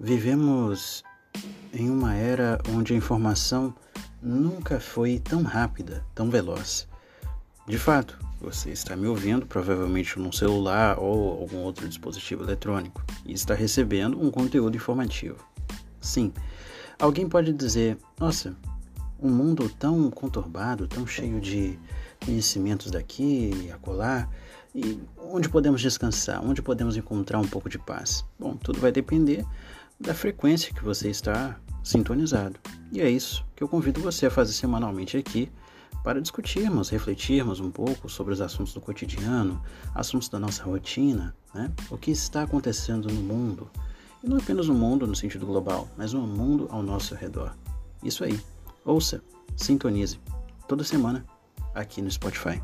Vivemos em uma era onde a informação nunca foi tão rápida, tão veloz. De fato, você está me ouvindo provavelmente num celular ou algum outro dispositivo eletrônico e está recebendo um conteúdo informativo. Sim, alguém pode dizer: Nossa, um mundo tão conturbado, tão cheio de conhecimentos daqui e acolá, e onde podemos descansar, onde podemos encontrar um pouco de paz? Bom, tudo vai depender da frequência que você está sintonizado. E é isso que eu convido você a fazer semanalmente aqui para discutirmos, refletirmos um pouco sobre os assuntos do cotidiano, assuntos da nossa rotina, né? o que está acontecendo no mundo. E não apenas no mundo no sentido global, mas no mundo ao nosso redor. Isso aí. Ouça, sintonize, toda semana, aqui no Spotify.